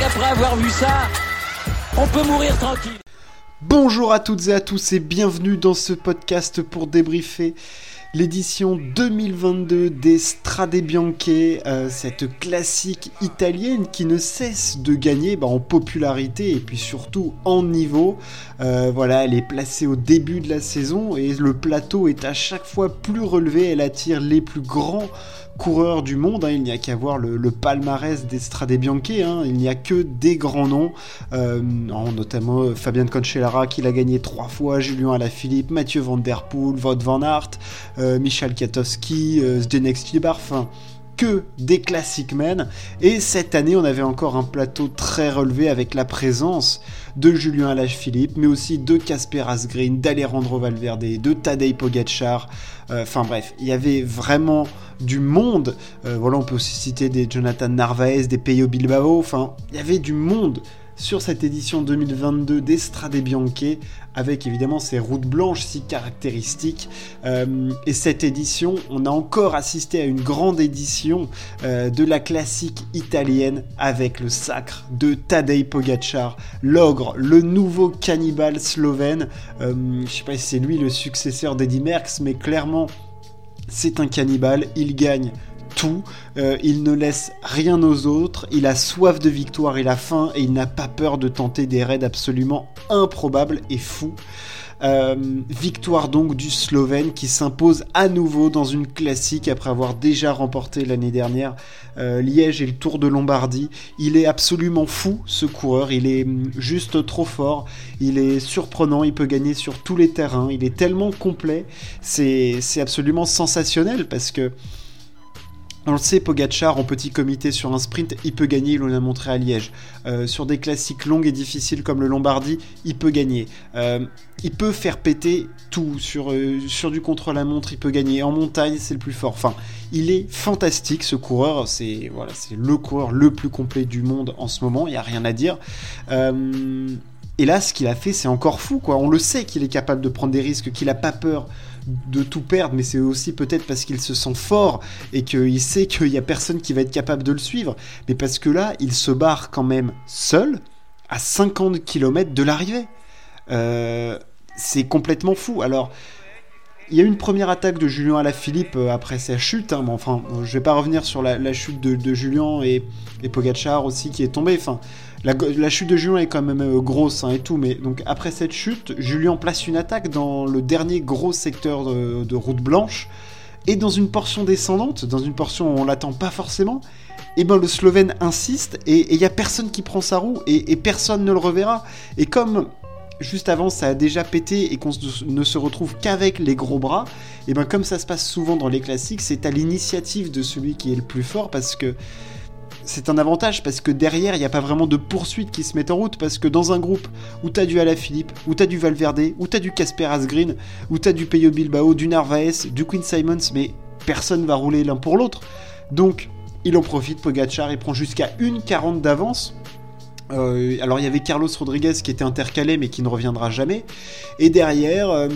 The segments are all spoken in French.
avoir vu ça, on peut mourir tranquille. Bonjour à toutes et à tous et bienvenue dans ce podcast pour débriefer l'édition 2022 des Strade Bianche, euh, cette classique italienne qui ne cesse de gagner bah, en popularité et puis surtout en niveau. Euh, voilà, elle est placée au début de la saison et le plateau est à chaque fois plus relevé, elle attire les plus grands coureurs du monde. Hein. il n'y a qu'à voir le, palmarès des Strade Bianche. Hein. il n'y a que des grands noms, euh, notamment Fabien Cancellara qui l'a gagné trois fois, Julien Alaphilippe, Mathieu Van Der Poel, Wout Van Aert, euh, Michel Katowski, euh, Zdenek Stibar, enfin que des classic men. Et cette année, on avait encore un plateau très relevé avec la présence de Julien Alaphilippe, mais aussi de Casper Asgreen, d'Alejandro Valverde, de Tadej Pogacar. Euh, enfin bref, il y avait vraiment du monde. voilà, on peut aussi citer des Jonathan Narvaez, des Peyo Bilbao. Enfin, il y avait du monde sur cette édition 2022 d'Estrade Bianche, avec évidemment ces routes blanches si caractéristiques. Euh, et cette édition, on a encore assisté à une grande édition euh, de la classique italienne avec le sacre de Tadej Pogacar, l'ogre, le nouveau cannibale slovène. Euh, je sais pas si c'est lui le successeur d'Eddie Merckx, mais clairement, c'est un cannibale. Il gagne euh, il ne laisse rien aux autres, il a soif de victoire, il a faim et il n'a pas peur de tenter des raids absolument improbables et fous. Euh, victoire donc du Slovène qui s'impose à nouveau dans une classique après avoir déjà remporté l'année dernière euh, Liège et le Tour de Lombardie. Il est absolument fou ce coureur, il est hum, juste trop fort, il est surprenant, il peut gagner sur tous les terrains, il est tellement complet, c'est absolument sensationnel parce que on le sait, Pogachar en petit comité sur un sprint, il peut gagner, il l'a montré à Liège. Euh, sur des classiques longues et difficiles comme le Lombardie, il peut gagner. Euh, il peut faire péter tout. Sur, euh, sur du contre-la-montre, il peut gagner. En montagne, c'est le plus fort. Enfin, il est fantastique ce coureur. C'est voilà, c'est le coureur le plus complet du monde en ce moment. Il n'y a rien à dire. Et là, ce qu'il a fait, c'est encore fou. Quoi. On le sait qu'il est capable de prendre des risques, qu'il n'a pas peur de tout perdre, mais c'est aussi peut-être parce qu'il se sent fort et qu'il sait qu'il n'y a personne qui va être capable de le suivre. Mais parce que là, il se barre quand même seul à 50 km de l'arrivée. Euh, c'est complètement fou. Alors, il y a eu une première attaque de Julien Alaphilippe euh, après sa chute. Hein, mais enfin, je vais pas revenir sur la, chute de, Julien et, et Pogachar aussi qui est tombé. Enfin, la, chute de Julien est quand même euh, grosse hein, et tout, mais donc après cette chute, Julien place une attaque dans le dernier gros secteur de, route blanche et dans une portion descendante, dans une portion où on l'attend pas forcément. Et ben le Slovène insiste et il y a personne qui prend sa roue et, personne ne le reverra. Et comme juste avant ça a déjà pété et qu'on ne se retrouve qu'avec les gros bras, et ben comme ça se passe souvent dans les classiques, c'est à l'initiative de celui qui est le plus fort parce que c'est un avantage parce que derrière, il n'y a pas vraiment de poursuite qui se met en route. Parce que dans un groupe où t'as du Alaphilippe, où t'as du Valverde, où t'as du Casper Asgreen, où t'as du Peyo Bilbao, du Narvaez, du Queen Simons, mais personne va rouler l'un pour l'autre. Donc, il en profite, Pogachar, il prend jusqu'à une 40 d'avance. Euh, alors il y avait Carlos Rodriguez qui était intercalé mais qui ne reviendra jamais. Et derrière, euh,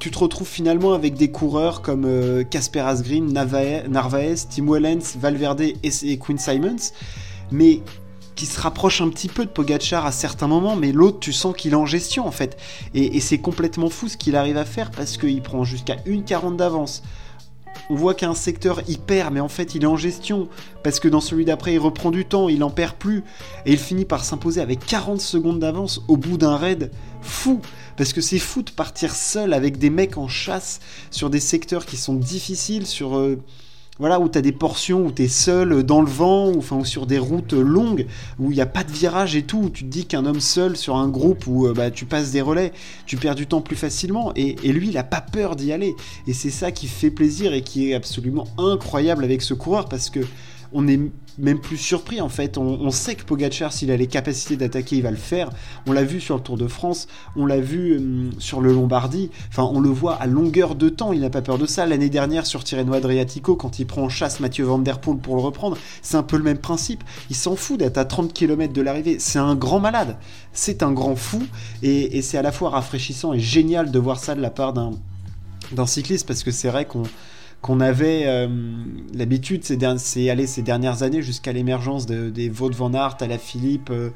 tu te retrouves finalement avec des coureurs comme euh, Casper Asgreen, Narvaez, Tim Wellens, Valverde et, Quinn Simons, mais qui se rapprochent un petit peu de Pogachar à certains moments, mais l'autre tu sens qu'il est en gestion en fait. Et, et c'est complètement fou ce qu'il arrive à faire parce qu'il prend jusqu'à une 40 d'avance on voit qu'un secteur il perd, mais en fait il est en gestion, parce que dans celui d'après il reprend du temps, il en perd plus, et il finit par s'imposer avec 40 secondes d'avance au bout d'un raid fou, parce que c'est fou de partir seul avec des mecs en chasse sur des secteurs qui sont difficiles, sur... Euh, voilà, où tu as des portions où tu es seul dans le vent, ou, enfin, sur des routes longues, où il n'y a pas de virage et tout, où tu te dis qu'un homme seul sur un groupe où euh, bah, tu passes des relais, tu perds du temps plus facilement, et, et lui, il n'a pas peur d'y aller. Et c'est ça qui fait plaisir et qui est absolument incroyable avec ce coureur, parce que on est même plus surpris en fait. On, sait que Pogachar, s'il a les capacités d'attaquer, il va le faire. On l'a vu sur le Tour de France, on l'a vu hum, sur le Lombardie. Enfin, on le voit à longueur de temps. Il n'a pas peur de ça. L'année dernière sur Tirreno Adriatico, quand il prend en chasse Mathieu Van Der Poel pour le reprendre, c'est un peu le même principe. Il s'en fout d'être à 30 km de l'arrivée. C'est un grand malade. C'est un grand fou. Et, et c'est à la fois rafraîchissant et génial de voir ça de la part d'un cycliste parce que c'est vrai qu'on qu'on avait euh, l'habitude, c'est aller ces dernières années jusqu'à l'émergence des Wout van Aert, à la Philippe, euh,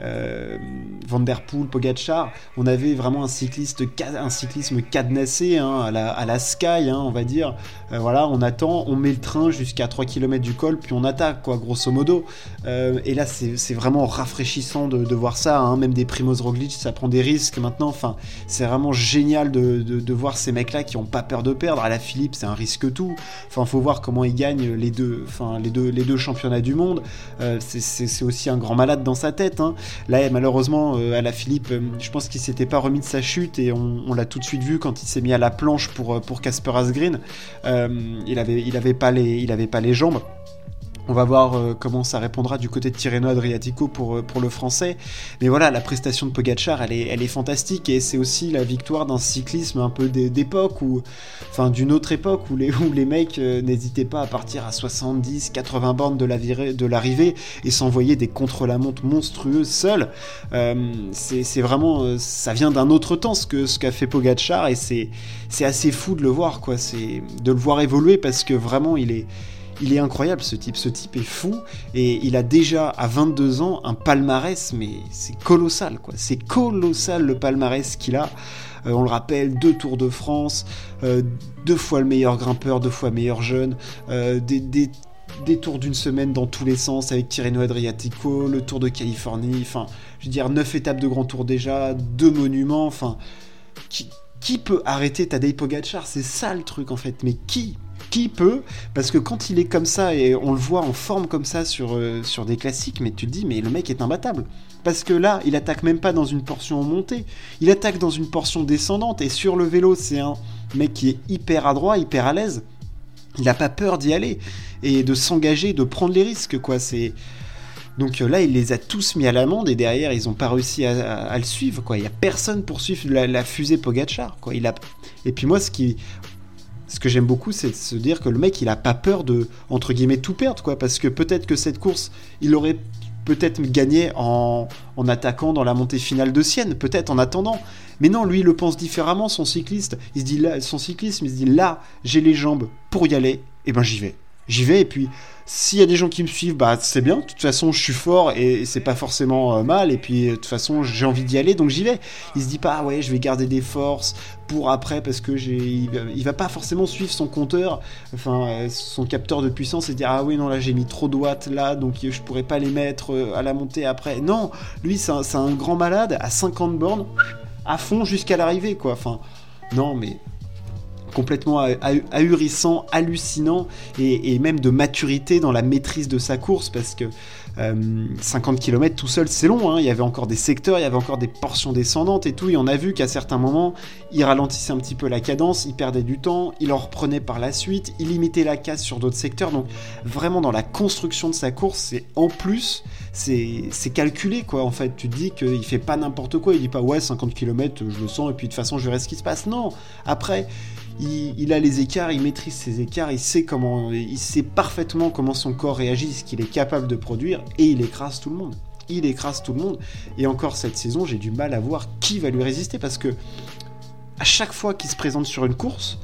euh, Van Der Poel, Pogacar, on avait vraiment un, cyclisme cadenassé hein, à, la, Sky, hein, on va dire. voilà, on attend, on met le train jusqu'à 3 km du col, puis on attaque, quoi, grosso modo. et là, c'est vraiment rafraîchissant de, voir ça, hein, même des Primoz Roglic, ça prend des risques maintenant. Enfin, c'est vraiment génial de, de voir ces mecs-là qui n'ont pas peur de perdre. À la Philippe, c'est un risque tout. Enfin, faut voir comment il gagne les deux, enfin, les deux, les deux championnats du monde. Euh, c'est aussi un grand malade dans sa tête. Hein. Là, malheureusement, euh, à la Philippe, euh, je pense qu'il s'était pas remis de sa chute et on, l'a tout de suite vu quand il s'est mis à la planche pour pour Casper Asgreen. il avait, il avait pas les, il avait pas les jambes. On va voir euh, comment ça répondra du côté de Tirreno Adriatico pour, euh, pour le français. Mais voilà, la prestation de Pogachar, elle est, elle est fantastique et c'est aussi la victoire d'un cyclisme un peu d'époque, ou enfin d'une autre époque où les, où les mecs euh, n'hésitaient pas à partir à 70, 80 bornes de l'arrivée et s'envoyer des contre-la-montre monstrueuses seuls. c'est vraiment, ça vient d'un autre temps ce que ce qu'a fait Pogachar et c'est assez fou de le voir, quoi. C'est de le voir évoluer parce que vraiment il est il est incroyable ce type, ce type est fou. Et il a déjà à 22 ans un palmarès mais c'est colossal quoi, c'est colossal le palmarès qu'il a. Euh, on le rappelle, deux Tours de France, euh, deux fois le meilleur grimpeur, deux fois meilleur jeune, euh, des, tours d'une semaine dans tous les sens avec Tirreno Adriatico, le Tour de Californie, enfin, je veux dire, neuf étapes de grand tour déjà, deux monuments, enfin, qui, peut arrêter Tadej Pogacar? C'est ça le truc en fait, mais qui qui peut Parce que quand il est comme ça et on le voit en forme comme ça sur, euh, sur des classiques, mais tu te dis, mais le mec est imbattable. Parce que là, il attaque même pas dans une portion montée, il attaque dans une portion descendante. Et sur le vélo, c'est un mec qui est hyper adroit, hyper à l'aise. Il n'a pas peur d'y aller et de s'engager, de prendre les risques, quoi. C'est. Donc euh, là, il les a tous mis à l'amende et derrière, ils n'ont pas réussi à, le suivre. Quoi. Il n'y a personne pour suivre la, fusée Pogachar. Et puis moi, ce qui, ce que j'aime beaucoup, c'est de se dire que le mec, il a pas peur de, entre guillemets, tout perdre, quoi. Parce que peut-être que cette course, il aurait peut-être gagné en, en, attaquant dans la montée finale de Sienne, peut-être en attendant. Mais non, lui, il le pense différemment, son cycliste. Il se dit là, son cyclisme, il se dit là, j'ai les jambes pour y aller, et ben j'y vais. J'y vais, et puis s'il y a des gens qui me suivent, bah c'est bien. De toute façon, je suis fort et c'est pas forcément euh, mal. Et puis de toute façon, j'ai envie d'y aller, donc j'y vais. Il se dit pas, ouais, je vais garder des forces pour après parce que j'ai, il, va pas forcément suivre son compteur, enfin euh, son capteur de puissance et dire ah oui non là j'ai mis trop de watts là, donc je pourrais pas les mettre euh, à la montée après. Non, lui c'est un, un grand malade à 50 bornes à fond jusqu'à l'arrivée quoi. Enfin non mais complètement ahurissant, hallucinant et, même de maturité dans la maîtrise de sa course parce que 50 euh, km tout seul c'est long, hein. il y avait encore des secteurs, il y avait encore des portions descendantes et tout, et on a vu qu'à certains moments il ralentissait un petit peu la cadence, il perdait du temps, il en reprenait par la suite, il limitait la casse sur d'autres secteurs, donc vraiment dans la construction de sa course, c'est en plus, c'est calculé quoi. En fait, tu te dis qu'il fait pas n'importe quoi, il dit pas ouais 50 km je le sens et puis de toute façon je verrai ce qui se passe, non, après il, a les écarts, il maîtrise ses écarts, il sait comment, il sait parfaitement comment son corps réagit, ce qu'il est capable de produire, et il écrase tout le monde. Il écrase tout le monde. Et encore cette saison, j'ai du mal à voir qui va lui résister parce que à chaque fois qu'il se présente sur une course,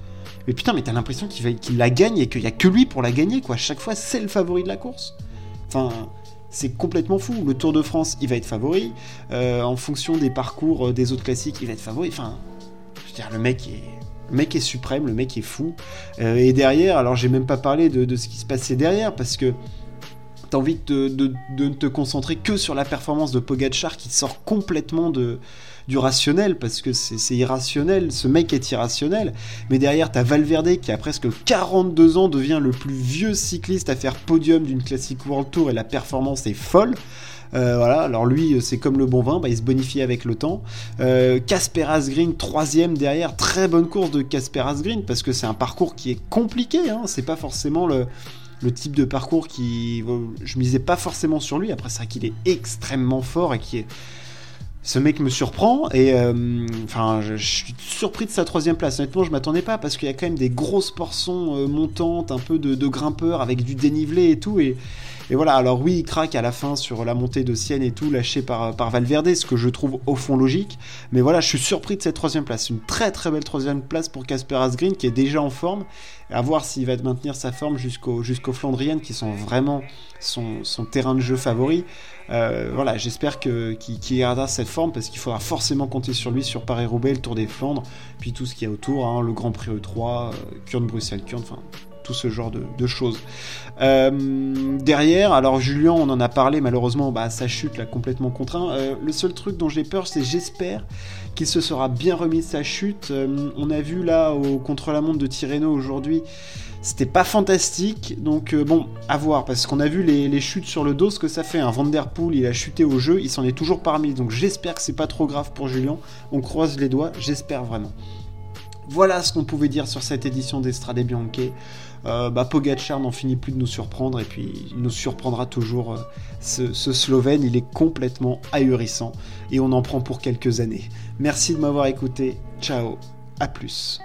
mais putain, mais t'as l'impression qu'il la gagne et qu'il y a que lui pour la gagner, quoi. Chaque fois, c'est le favori de la course. Enfin, c'est complètement fou. Le Tour de France, il va être favori. Euh, en fonction des parcours euh, des autres classiques, il va être favori. Enfin, je veux dire, le mec est le mec est suprême, le mec est fou. Euh, et derrière, alors j'ai même pas parlé de, ce qui se passait derrière, parce que t'as envie de, ne te concentrer que sur la performance de Pogachar qui sort complètement du rationnel, parce que c'est irrationnel, ce mec est irrationnel. Mais derrière, t'as Valverde qui a presque 42 ans devient le plus vieux cycliste à faire podium d'une classique World Tour et la performance est folle. Euh, voilà, alors lui, c'est comme le bon vin, bah, il se bonifie avec le temps. Euh, Casper Asgreen, troisième derrière, très bonne course de Casper Asgreen, parce que c'est un parcours qui est compliqué, hein, c'est pas forcément le, type de parcours qui. Je misais pas forcément sur lui, après, c'est vrai qu'il est extrêmement fort et qui est. ce mec me surprend et euh, enfin je, suis surpris de sa troisième place. Honnêtement, je m'attendais pas parce qu'il y a quand même des grosses portions euh, montantes, un peu de, de grimpeur avec du dénivelé et tout et, et voilà, alors oui, il craque à la fin sur la montée de Sienne et tout, lâché par, par Valverde, ce que je trouve au fond logique. Mais voilà, je suis surpris de cette troisième place. Une très très belle troisième place pour Casper Asgreen, qui est déjà en forme. À voir s'il va maintenir sa forme jusqu'au jusqu'aux Flandriennes, qui sont vraiment son, son terrain de jeu favori. Euh, voilà, j'espère qu'il gardera cette forme, parce qu'il faudra forcément compter sur lui sur Paris-Roubaix, le Tour des Flandres, puis tout ce qu'il y a autour, hein, le Grand Prix E3, euh, Kurn-Bruxelles-Kurn, enfin tout ce genre de, choses. Euh, derrière, alors Julien, on en a parlé, malheureusement, bah, sa chute l'a complètement contraint. Euh, le seul truc dont j'ai peur, c'est j'espère qu'il se sera bien remis de sa chute. Euh, on a vu là au contre-la-montre de Tirreno aujourd'hui, c'était pas fantastique, donc bon, à voir, parce qu'on a vu les, chutes sur le dos, ce que ça fait. Un Vanderpool, il a chuté au jeu, il s'en est toujours parmi, donc j'espère que c'est pas trop grave pour Julien. On croise les doigts, j'espère vraiment. Voilà ce qu'on pouvait dire sur cette édition d'Estrade Bianche. Euh, bah, Pogacar n'en finit plus de nous surprendre et puis il nous surprendra toujours. Euh, ce, ce, Slovène, il est complètement ahurissant et on en prend pour quelques années. Merci de m'avoir écouté. Ciao, à plus.